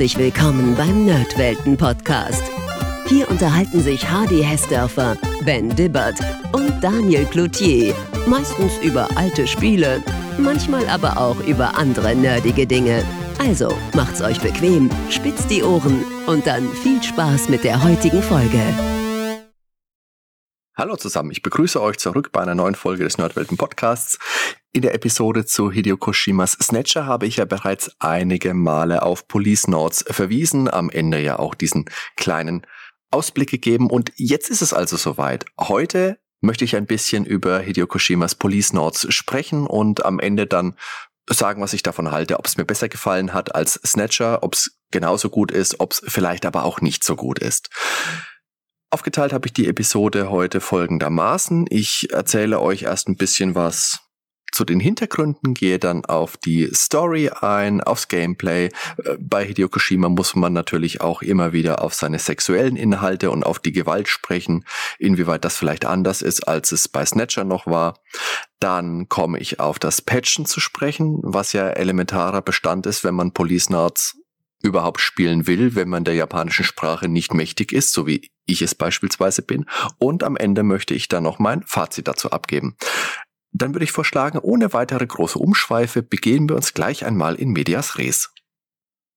Herzlich willkommen beim Nerdwelten Podcast. Hier unterhalten sich Hardy Hessdörfer, Ben Dibbert und Daniel Cloutier. Meistens über alte Spiele, manchmal aber auch über andere nerdige Dinge. Also macht's euch bequem, spitzt die Ohren und dann viel Spaß mit der heutigen Folge. Hallo zusammen, ich begrüße euch zurück bei einer neuen Folge des Nerdwelten Podcasts. In der Episode zu Hideo Koshimas Snatcher habe ich ja bereits einige Male auf Police Notes verwiesen, am Ende ja auch diesen kleinen Ausblick gegeben und jetzt ist es also soweit. Heute möchte ich ein bisschen über Hideo Koshimas Police Notes sprechen und am Ende dann sagen, was ich davon halte, ob es mir besser gefallen hat als Snatcher, ob es genauso gut ist, ob es vielleicht aber auch nicht so gut ist. Aufgeteilt habe ich die Episode heute folgendermaßen. Ich erzähle euch erst ein bisschen was zu den Hintergründen, gehe dann auf die Story ein, aufs Gameplay. Äh, bei Hideo Kojima muss man natürlich auch immer wieder auf seine sexuellen Inhalte und auf die Gewalt sprechen, inwieweit das vielleicht anders ist, als es bei Snatcher noch war. Dann komme ich auf das Patchen zu sprechen, was ja elementarer Bestand ist, wenn man Police Nerds überhaupt spielen will, wenn man der japanischen Sprache nicht mächtig ist, so wie ich es beispielsweise bin. Und am Ende möchte ich dann noch mein Fazit dazu abgeben. Dann würde ich vorschlagen, ohne weitere große Umschweife begehen wir uns gleich einmal in Medias Res.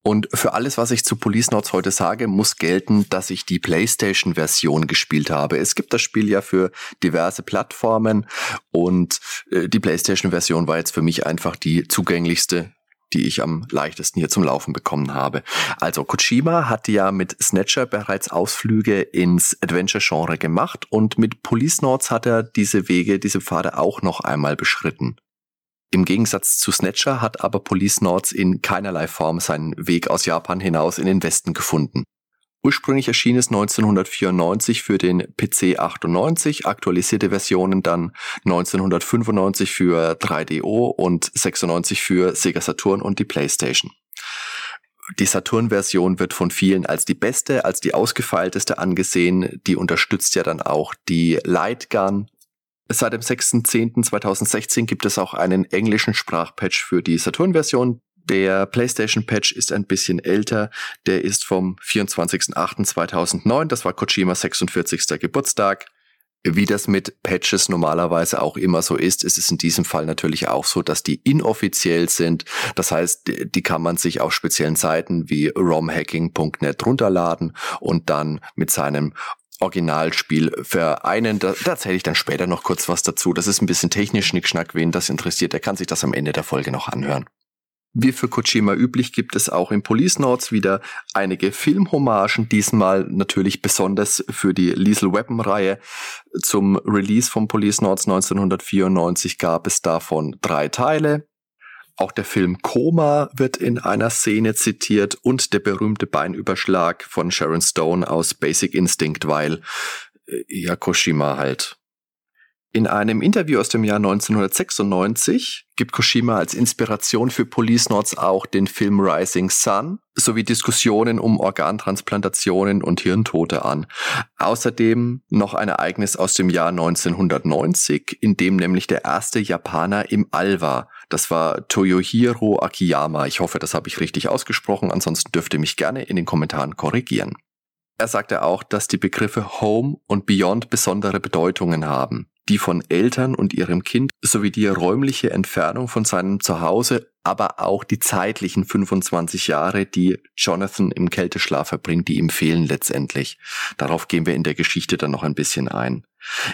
Und für alles, was ich zu Police Notes heute sage, muss gelten, dass ich die PlayStation-Version gespielt habe. Es gibt das Spiel ja für diverse Plattformen und äh, die PlayStation-Version war jetzt für mich einfach die zugänglichste die ich am leichtesten hier zum Laufen bekommen habe. Also Kojima hatte ja mit Snatcher bereits Ausflüge ins Adventure-Genre gemacht und mit Police Notes hat er diese Wege, diese Pfade auch noch einmal beschritten. Im Gegensatz zu Snatcher hat aber Police Notes in keinerlei Form seinen Weg aus Japan hinaus in den Westen gefunden. Ursprünglich erschien es 1994 für den PC 98, aktualisierte Versionen dann 1995 für 3DO und 96 für Sega Saturn und die PlayStation. Die Saturn-Version wird von vielen als die beste, als die ausgefeilteste angesehen. Die unterstützt ja dann auch die Lightgun. Seit dem 6.10.2016 gibt es auch einen englischen Sprachpatch für die Saturn-Version. Der PlayStation Patch ist ein bisschen älter. Der ist vom 24.08.2009. Das war Kojimas 46. Geburtstag. Wie das mit Patches normalerweise auch immer so ist, ist es in diesem Fall natürlich auch so, dass die inoffiziell sind. Das heißt, die kann man sich auf speziellen Seiten wie romhacking.net runterladen und dann mit seinem Originalspiel vereinen. Da, da erzähle ich dann später noch kurz was dazu. Das ist ein bisschen technisch Schnickschnack. Wen das interessiert, der kann sich das am Ende der Folge noch anhören. Wie für Kojima üblich gibt es auch in Police Notes wieder einige Filmhommagen, diesmal natürlich besonders für die Lethal Weapon Reihe. Zum Release von Police Notes 1994 gab es davon drei Teile. Auch der Film Koma wird in einer Szene zitiert und der berühmte Beinüberschlag von Sharon Stone aus Basic Instinct, weil äh, ja Kojima halt in einem Interview aus dem Jahr 1996 gibt Koshima als Inspiration für Police Notes auch den Film Rising Sun sowie Diskussionen um Organtransplantationen und Hirntote an. Außerdem noch ein Ereignis aus dem Jahr 1990, in dem nämlich der erste Japaner im All war. Das war Toyohiro Akiyama. Ich hoffe, das habe ich richtig ausgesprochen. Ansonsten dürft ihr mich gerne in den Kommentaren korrigieren. Er sagte auch, dass die Begriffe Home und Beyond besondere Bedeutungen haben die von Eltern und ihrem Kind sowie die räumliche Entfernung von seinem Zuhause, aber auch die zeitlichen 25 Jahre, die Jonathan im Kälteschlaf verbringt, die ihm fehlen letztendlich. Darauf gehen wir in der Geschichte dann noch ein bisschen ein.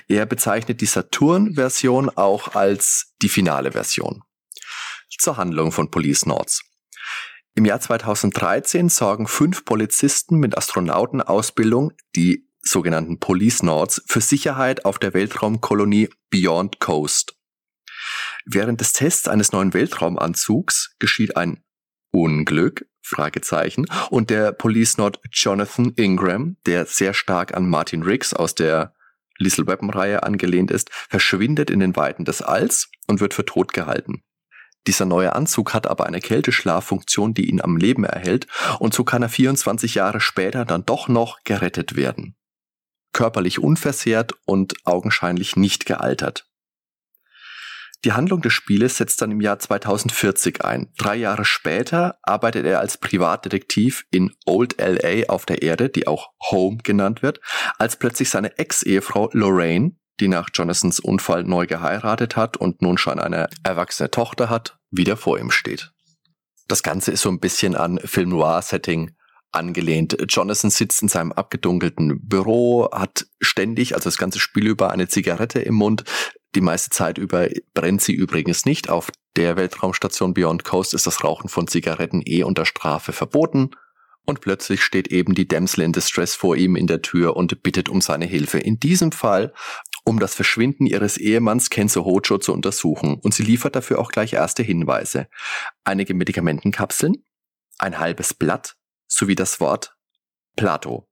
Er bezeichnet die Saturn-Version auch als die finale Version. Zur Handlung von Police Notes. Im Jahr 2013 sorgen fünf Polizisten mit Astronautenausbildung, die sogenannten Police Nords für Sicherheit auf der Weltraumkolonie Beyond Coast. Während des Tests eines neuen Weltraumanzugs geschieht ein Unglück, Fragezeichen, und der Police Nord Jonathan Ingram, der sehr stark an Martin Riggs aus der Lethal Weapon Reihe angelehnt ist, verschwindet in den Weiten des Alls und wird für tot gehalten. Dieser neue Anzug hat aber eine Kälteschlaffunktion, die ihn am Leben erhält, und so kann er 24 Jahre später dann doch noch gerettet werden körperlich unversehrt und augenscheinlich nicht gealtert. Die Handlung des Spieles setzt dann im Jahr 2040 ein. Drei Jahre später arbeitet er als Privatdetektiv in Old LA auf der Erde, die auch Home genannt wird, als plötzlich seine Ex-Ehefrau Lorraine, die nach Jonasons Unfall neu geheiratet hat und nun schon eine erwachsene Tochter hat, wieder vor ihm steht. Das Ganze ist so ein bisschen an Film Noir-Setting angelehnt. Jonathan sitzt in seinem abgedunkelten Büro, hat ständig, also das ganze Spiel über, eine Zigarette im Mund. Die meiste Zeit über brennt sie übrigens nicht. Auf der Weltraumstation Beyond Coast ist das Rauchen von Zigaretten eh unter Strafe verboten. Und plötzlich steht eben die Damsel in Distress vor ihm in der Tür und bittet um seine Hilfe. In diesem Fall um das Verschwinden ihres Ehemanns Kenzo Hojo zu untersuchen. Und sie liefert dafür auch gleich erste Hinweise. Einige Medikamentenkapseln, ein halbes Blatt sowie das Wort Plato.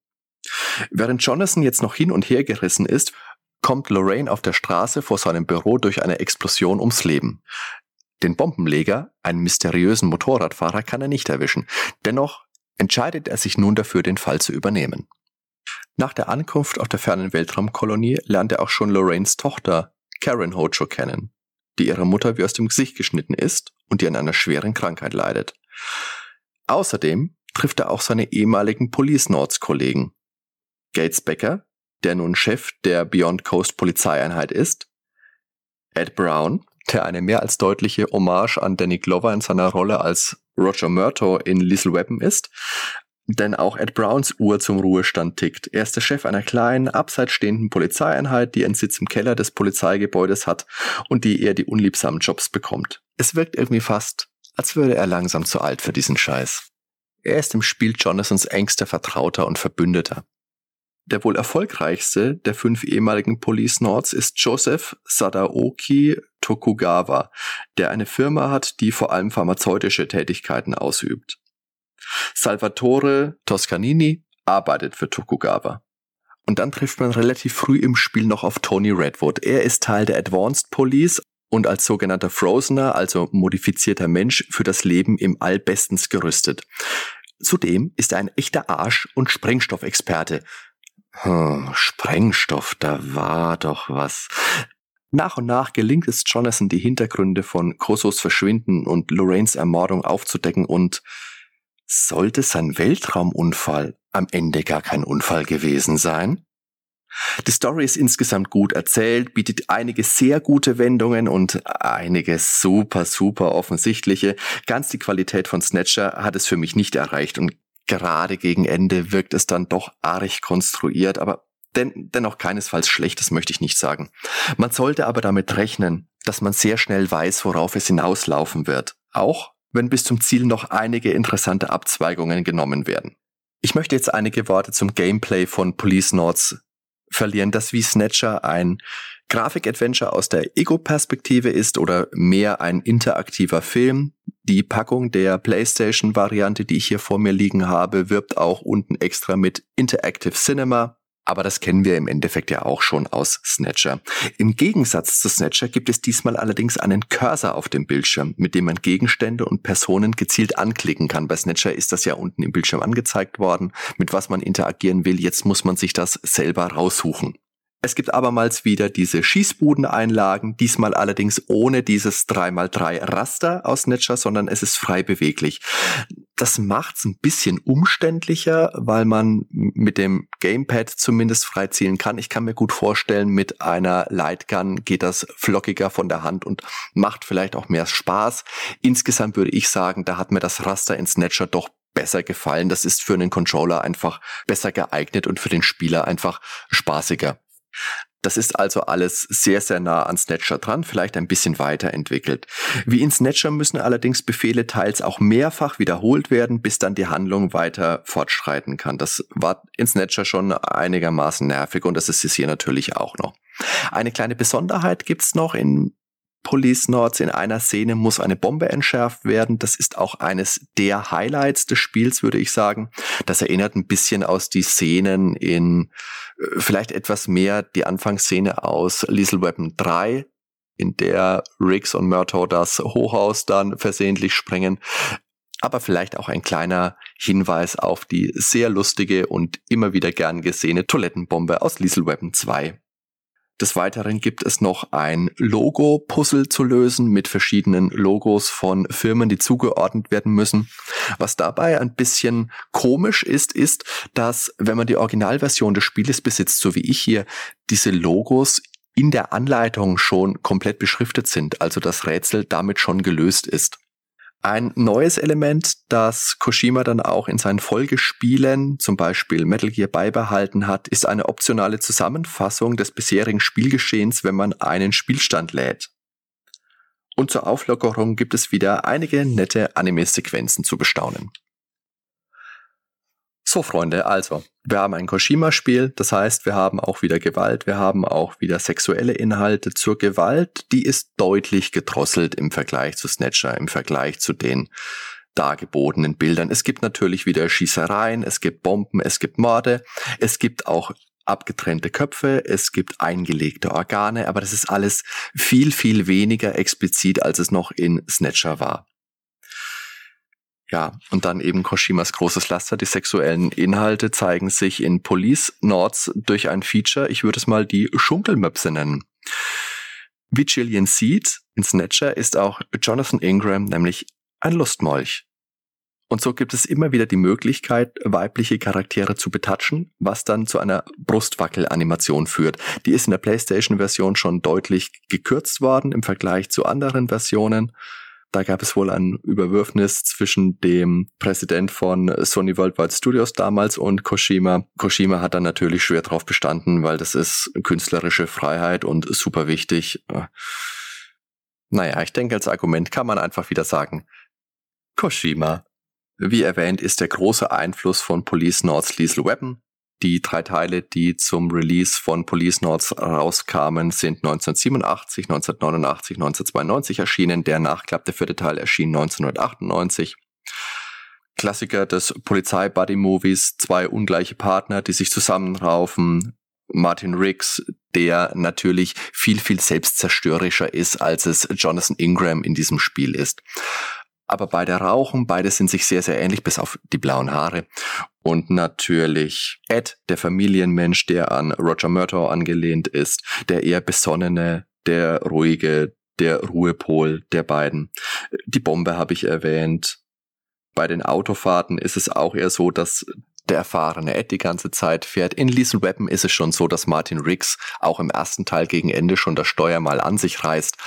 Während Jonathan jetzt noch hin und her gerissen ist, kommt Lorraine auf der Straße vor seinem Büro durch eine Explosion ums Leben. Den Bombenleger, einen mysteriösen Motorradfahrer, kann er nicht erwischen. Dennoch entscheidet er sich nun dafür, den Fall zu übernehmen. Nach der Ankunft auf der fernen Weltraumkolonie lernt er auch schon Lorraines Tochter, Karen Hojo, kennen, die ihrer Mutter wie aus dem Gesicht geschnitten ist und die an einer schweren Krankheit leidet. Außerdem trifft er auch seine ehemaligen Police Nords Kollegen. Gates Becker, der nun Chef der Beyond Coast Polizeieinheit ist, Ed Brown, der eine mehr als deutliche Hommage an Danny Glover in seiner Rolle als Roger Murtaugh in Lethal Weapon ist, denn auch Ed Browns Uhr zum Ruhestand tickt. Er ist der Chef einer kleinen, abseits stehenden Polizeieinheit, die einen Sitz im Keller des Polizeigebäudes hat und die eher die unliebsamen Jobs bekommt. Es wirkt irgendwie fast, als würde er langsam zu alt für diesen Scheiß. Er ist im Spiel Jonathans engster Vertrauter und Verbündeter. Der wohl erfolgreichste der fünf ehemaligen Police Nords ist Joseph Sadaoki Tokugawa, der eine Firma hat, die vor allem pharmazeutische Tätigkeiten ausübt. Salvatore Toscanini arbeitet für Tokugawa. Und dann trifft man relativ früh im Spiel noch auf Tony Redwood. Er ist Teil der Advanced Police und als sogenannter Frozener, also modifizierter Mensch, für das Leben im All bestens gerüstet. Zudem ist er ein echter Arsch- und Sprengstoffexperte. Hm, Sprengstoff, da war doch was. Nach und nach gelingt es Jonathan, die Hintergründe von Kosos Verschwinden und Lorraines Ermordung aufzudecken und sollte sein Weltraumunfall am Ende gar kein Unfall gewesen sein? Die Story ist insgesamt gut erzählt, bietet einige sehr gute Wendungen und einige super, super offensichtliche. Ganz die Qualität von Snatcher hat es für mich nicht erreicht und gerade gegen Ende wirkt es dann doch arg konstruiert, aber den, dennoch keinesfalls schlecht, das möchte ich nicht sagen. Man sollte aber damit rechnen, dass man sehr schnell weiß, worauf es hinauslaufen wird. Auch wenn bis zum Ziel noch einige interessante Abzweigungen genommen werden. Ich möchte jetzt einige Worte zum Gameplay von Police Nords verlieren, das wie Snatcher ein Grafik-Adventure aus der Ego-Perspektive ist oder mehr ein interaktiver Film. Die Packung der PlayStation-Variante, die ich hier vor mir liegen habe, wirbt auch unten extra mit Interactive Cinema. Aber das kennen wir im Endeffekt ja auch schon aus Snatcher. Im Gegensatz zu Snatcher gibt es diesmal allerdings einen Cursor auf dem Bildschirm, mit dem man Gegenstände und Personen gezielt anklicken kann. Bei Snatcher ist das ja unten im Bildschirm angezeigt worden, mit was man interagieren will. Jetzt muss man sich das selber raussuchen. Es gibt abermals wieder diese Schießbudeneinlagen, diesmal allerdings ohne dieses 3x3 Raster aus Snatcher, sondern es ist frei beweglich. Das macht's ein bisschen umständlicher, weil man mit dem Gamepad zumindest frei zielen kann. Ich kann mir gut vorstellen, mit einer Lightgun geht das flockiger von der Hand und macht vielleicht auch mehr Spaß. Insgesamt würde ich sagen, da hat mir das Raster in Snatcher doch besser gefallen. Das ist für einen Controller einfach besser geeignet und für den Spieler einfach spaßiger. Das ist also alles sehr, sehr nah an Snatcher dran, vielleicht ein bisschen weiterentwickelt. Wie in Snatcher müssen allerdings Befehle teils auch mehrfach wiederholt werden, bis dann die Handlung weiter fortschreiten kann. Das war in Snatcher schon einigermaßen nervig und das ist es hier natürlich auch noch. Eine kleine Besonderheit gibt's noch in Police Nords. In einer Szene muss eine Bombe entschärft werden. Das ist auch eines der Highlights des Spiels, würde ich sagen. Das erinnert ein bisschen aus die Szenen in äh, vielleicht etwas mehr die Anfangsszene aus Lethal Weapon 3, in der Riggs und Murtaugh das Hochhaus dann versehentlich sprengen. Aber vielleicht auch ein kleiner Hinweis auf die sehr lustige und immer wieder gern gesehene Toilettenbombe aus Lethal Weapon 2. Des Weiteren gibt es noch ein Logo-Puzzle zu lösen mit verschiedenen Logos von Firmen, die zugeordnet werden müssen. Was dabei ein bisschen komisch ist, ist, dass wenn man die Originalversion des Spieles besitzt, so wie ich hier, diese Logos in der Anleitung schon komplett beschriftet sind, also das Rätsel damit schon gelöst ist. Ein neues Element, das Koshima dann auch in seinen Folgespielen, zum Beispiel Metal Gear, beibehalten hat, ist eine optionale Zusammenfassung des bisherigen Spielgeschehens, wenn man einen Spielstand lädt. Und zur Auflockerung gibt es wieder einige nette Anime-Sequenzen zu bestaunen. So, Freunde, also, wir haben ein Koshima-Spiel, das heißt, wir haben auch wieder Gewalt, wir haben auch wieder sexuelle Inhalte zur Gewalt, die ist deutlich gedrosselt im Vergleich zu Snatcher, im Vergleich zu den dargebotenen Bildern. Es gibt natürlich wieder Schießereien, es gibt Bomben, es gibt Morde, es gibt auch abgetrennte Köpfe, es gibt eingelegte Organe, aber das ist alles viel, viel weniger explizit, als es noch in Snatcher war. Ja, und dann eben Koshimas großes Laster. Die sexuellen Inhalte zeigen sich in Police Nords durch ein Feature. Ich würde es mal die Schunkelmöpse nennen. Wie Gillian sieht, in Snatcher ist auch Jonathan Ingram nämlich ein Lustmolch. Und so gibt es immer wieder die Möglichkeit, weibliche Charaktere zu betatschen, was dann zu einer Brustwackel-Animation führt. Die ist in der PlayStation-Version schon deutlich gekürzt worden im Vergleich zu anderen Versionen. Da gab es wohl ein Überwürfnis zwischen dem Präsident von Sony Worldwide Studios damals und Koshima. Koshima hat dann natürlich schwer drauf bestanden, weil das ist künstlerische Freiheit und super wichtig. Naja, ich denke, als Argument kann man einfach wieder sagen, Koshima. Wie erwähnt, ist der große Einfluss von Police Nords Lethal Weapon die drei Teile, die zum Release von Police Notes rauskamen, sind 1987, 1989, 1992 erschienen. Der Nachklapp, der vierte Teil, erschien 1998. Klassiker des Polizei-Buddy-Movies, zwei ungleiche Partner, die sich zusammenraufen. Martin Riggs, der natürlich viel, viel selbstzerstörerischer ist, als es Jonathan Ingram in diesem Spiel ist aber beide rauchen, beide sind sich sehr, sehr ähnlich, bis auf die blauen Haare. Und natürlich Ed, der Familienmensch, der an Roger Murtaugh angelehnt ist, der eher besonnene, der ruhige, der Ruhepol der beiden. Die Bombe habe ich erwähnt. Bei den Autofahrten ist es auch eher so, dass der erfahrene Ed die ganze Zeit fährt. In Lethal Weapon ist es schon so, dass Martin Riggs auch im ersten Teil gegen Ende schon das Steuer mal an sich reißt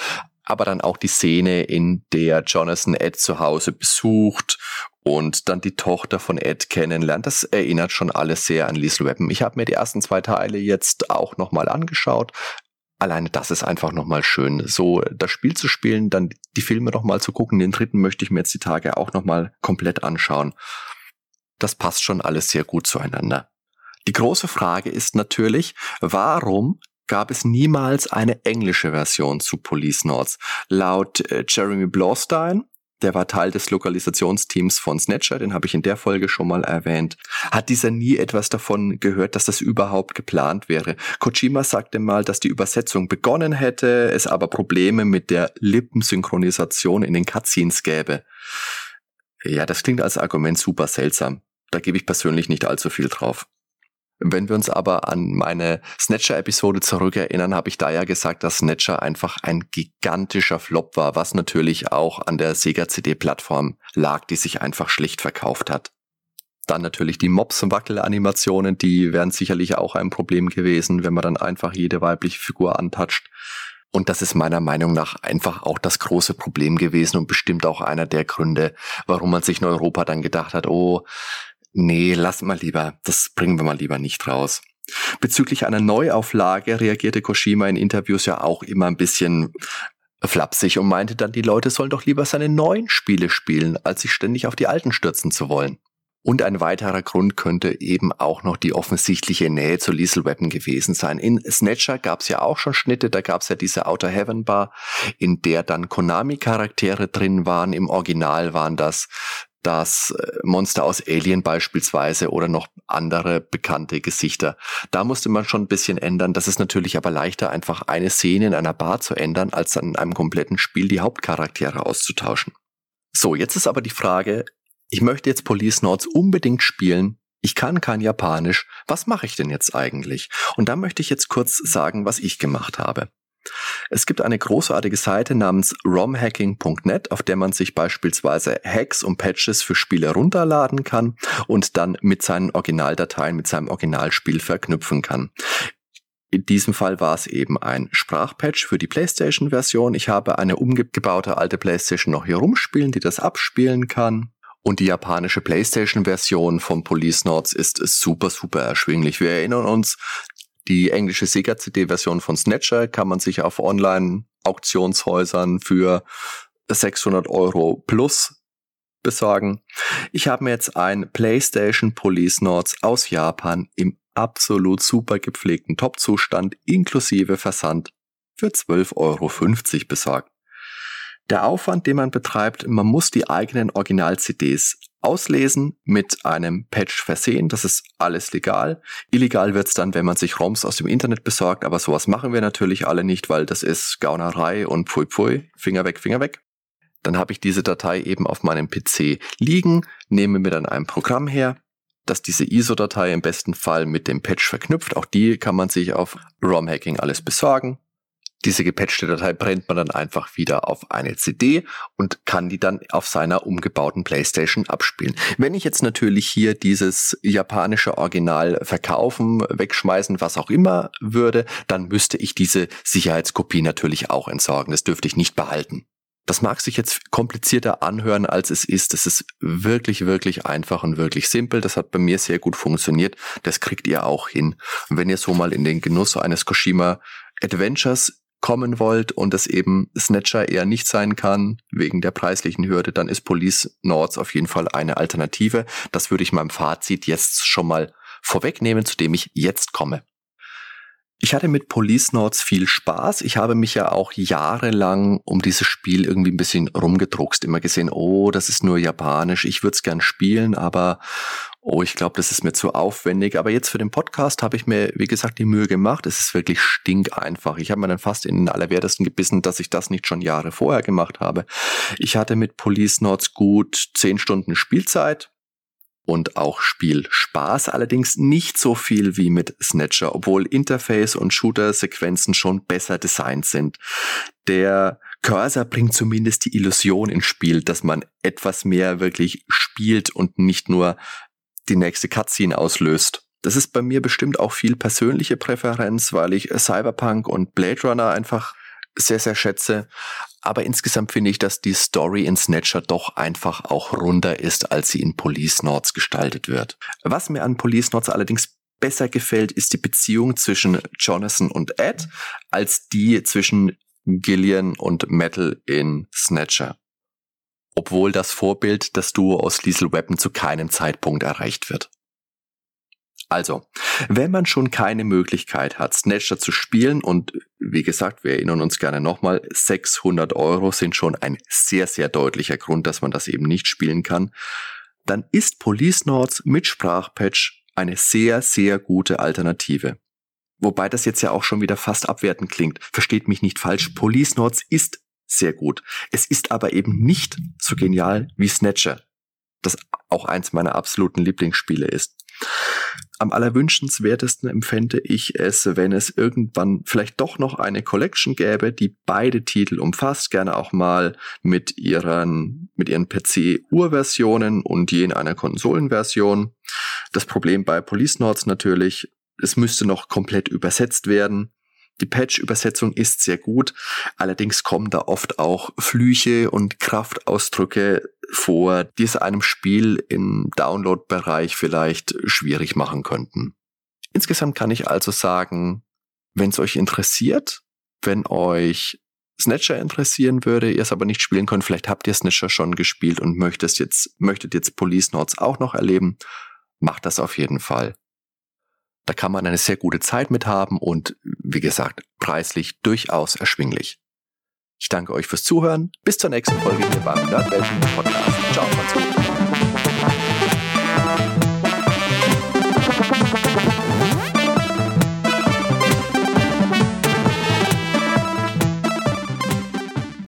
aber dann auch die Szene, in der Jonathan Ed zu Hause besucht und dann die Tochter von Ed kennenlernt. Das erinnert schon alles sehr an Lethal Weapon. Ich habe mir die ersten zwei Teile jetzt auch nochmal angeschaut. Alleine das ist einfach nochmal schön, so das Spiel zu spielen, dann die Filme nochmal zu gucken. Den dritten möchte ich mir jetzt die Tage auch nochmal komplett anschauen. Das passt schon alles sehr gut zueinander. Die große Frage ist natürlich, warum gab es niemals eine englische Version zu Police Notes. Laut äh, Jeremy Blaustein, der war Teil des Lokalisationsteams von Snatcher, den habe ich in der Folge schon mal erwähnt, hat dieser nie etwas davon gehört, dass das überhaupt geplant wäre. Kojima sagte mal, dass die Übersetzung begonnen hätte, es aber Probleme mit der Lippensynchronisation in den Cutscenes gäbe. Ja, das klingt als Argument super seltsam. Da gebe ich persönlich nicht allzu viel drauf. Wenn wir uns aber an meine Snatcher-Episode zurückerinnern, habe ich da ja gesagt, dass Snatcher einfach ein gigantischer Flop war, was natürlich auch an der Sega CD-Plattform lag, die sich einfach schlicht verkauft hat. Dann natürlich die Mops-Wackel-Animationen, die wären sicherlich auch ein Problem gewesen, wenn man dann einfach jede weibliche Figur antatscht. Und das ist meiner Meinung nach einfach auch das große Problem gewesen und bestimmt auch einer der Gründe, warum man sich in Europa dann gedacht hat, oh, nee, lass mal lieber, das bringen wir mal lieber nicht raus. Bezüglich einer Neuauflage reagierte Koshima in Interviews ja auch immer ein bisschen flapsig und meinte dann, die Leute sollen doch lieber seine neuen Spiele spielen, als sich ständig auf die alten stürzen zu wollen. Und ein weiterer Grund könnte eben auch noch die offensichtliche Nähe zu Lethal Weapon gewesen sein. In Snatcher gab es ja auch schon Schnitte, da gab es ja diese Outer Heaven Bar, in der dann Konami-Charaktere drin waren. Im Original waren das das äh, Monster aus Alien beispielsweise oder noch andere bekannte Gesichter. Da musste man schon ein bisschen ändern. Das ist natürlich aber leichter, einfach eine Szene in einer Bar zu ändern, als dann in einem kompletten Spiel die Hauptcharaktere auszutauschen. So, jetzt ist aber die Frage, ich möchte jetzt Police Notes unbedingt spielen. ich kann kein Japanisch, was mache ich denn jetzt eigentlich? Und da möchte ich jetzt kurz sagen, was ich gemacht habe. Es gibt eine großartige Seite namens romhacking.net, auf der man sich beispielsweise Hacks und Patches für Spiele runterladen kann und dann mit seinen Originaldateien, mit seinem Originalspiel verknüpfen kann. In diesem Fall war es eben ein Sprachpatch für die PlayStation-Version. Ich habe eine umgebaute alte PlayStation noch hier rumspielen, die das abspielen kann. Und die japanische PlayStation-Version von Police Notes ist super, super erschwinglich. Wir erinnern uns, die englische Sega CD-Version von Snatcher kann man sich auf Online-Auktionshäusern für 600 Euro plus besorgen. Ich habe mir jetzt ein PlayStation Police Notes aus Japan im absolut super gepflegten Top-Zustand inklusive Versand für 12,50 Euro besorgt. Der Aufwand, den man betreibt, man muss die eigenen Original-CDs auslesen, mit einem Patch versehen. Das ist alles legal. Illegal wird's dann, wenn man sich ROMs aus dem Internet besorgt, aber sowas machen wir natürlich alle nicht, weil das ist Gaunerei und pfui pfui, Finger weg, Finger weg. Dann habe ich diese Datei eben auf meinem PC liegen, nehme mir dann ein Programm her, das diese ISO-Datei im besten Fall mit dem Patch verknüpft. Auch die kann man sich auf ROM-Hacking alles besorgen. Diese gepatchte Datei brennt man dann einfach wieder auf eine CD und kann die dann auf seiner umgebauten Playstation abspielen. Wenn ich jetzt natürlich hier dieses japanische Original verkaufen, wegschmeißen, was auch immer würde, dann müsste ich diese Sicherheitskopie natürlich auch entsorgen. Das dürfte ich nicht behalten. Das mag sich jetzt komplizierter anhören, als es ist. Es ist wirklich, wirklich einfach und wirklich simpel. Das hat bei mir sehr gut funktioniert. Das kriegt ihr auch hin. Und wenn ihr so mal in den Genuss eines Koshima Adventures kommen wollt und es eben Snatcher eher nicht sein kann, wegen der preislichen Hürde, dann ist Police Nords auf jeden Fall eine Alternative. Das würde ich meinem Fazit jetzt schon mal vorwegnehmen, zu dem ich jetzt komme. Ich hatte mit Police Notes viel Spaß. Ich habe mich ja auch jahrelang um dieses Spiel irgendwie ein bisschen rumgedruckst. Immer gesehen, oh, das ist nur japanisch. Ich würde es gern spielen, aber oh, ich glaube, das ist mir zu aufwendig. Aber jetzt für den Podcast habe ich mir, wie gesagt, die Mühe gemacht. Es ist wirklich stinkeinfach. Ich habe mir dann fast in den Allerwertesten gebissen, dass ich das nicht schon Jahre vorher gemacht habe. Ich hatte mit Police Notes gut zehn Stunden Spielzeit und auch Spielspaß, allerdings nicht so viel wie mit Snatcher, obwohl Interface und Shooter-Sequenzen schon besser designt sind. Der Cursor bringt zumindest die Illusion ins Spiel, dass man etwas mehr wirklich spielt und nicht nur die nächste Cutscene auslöst. Das ist bei mir bestimmt auch viel persönliche Präferenz, weil ich Cyberpunk und Blade Runner einfach sehr, sehr schätze. Aber insgesamt finde ich, dass die Story in Snatcher doch einfach auch runder ist, als sie in Police Notes gestaltet wird. Was mir an Police Notes allerdings besser gefällt, ist die Beziehung zwischen Jonathan und Ed, als die zwischen Gillian und Metal in Snatcher. Obwohl das Vorbild, das Duo aus Liesel Weapon zu keinem Zeitpunkt erreicht wird. Also, wenn man schon keine Möglichkeit hat, Snatcher zu spielen und wie gesagt, wir erinnern uns gerne nochmal, 600 Euro sind schon ein sehr, sehr deutlicher Grund, dass man das eben nicht spielen kann, dann ist Police Notes mit Sprachpatch eine sehr, sehr gute Alternative. Wobei das jetzt ja auch schon wieder fast abwertend klingt. Versteht mich nicht falsch. Police Notes ist sehr gut. Es ist aber eben nicht so genial wie Snatcher, das auch eins meiner absoluten Lieblingsspiele ist. Am allerwünschenswertesten empfände ich es, wenn es irgendwann vielleicht doch noch eine Collection gäbe, die beide Titel umfasst, gerne auch mal mit ihren, mit ihren PC-Urversionen und je in einer Konsolenversion. Das Problem bei Police Notes natürlich, es müsste noch komplett übersetzt werden. Die Patch-Übersetzung ist sehr gut, allerdings kommen da oft auch Flüche und Kraftausdrücke vor, die es einem Spiel im Download-Bereich vielleicht schwierig machen könnten. Insgesamt kann ich also sagen, wenn es euch interessiert, wenn euch Snatcher interessieren würde, ihr es aber nicht spielen könnt, vielleicht habt ihr Snatcher schon gespielt und möchtet jetzt, möchtet jetzt Police Notes auch noch erleben, macht das auf jeden Fall. Da kann man eine sehr gute Zeit mit haben und wie gesagt, preislich durchaus erschwinglich. Ich danke euch fürs Zuhören. Bis zur nächsten Folge hier beim Nerdwelten Podcast. Ciao, macht's gut.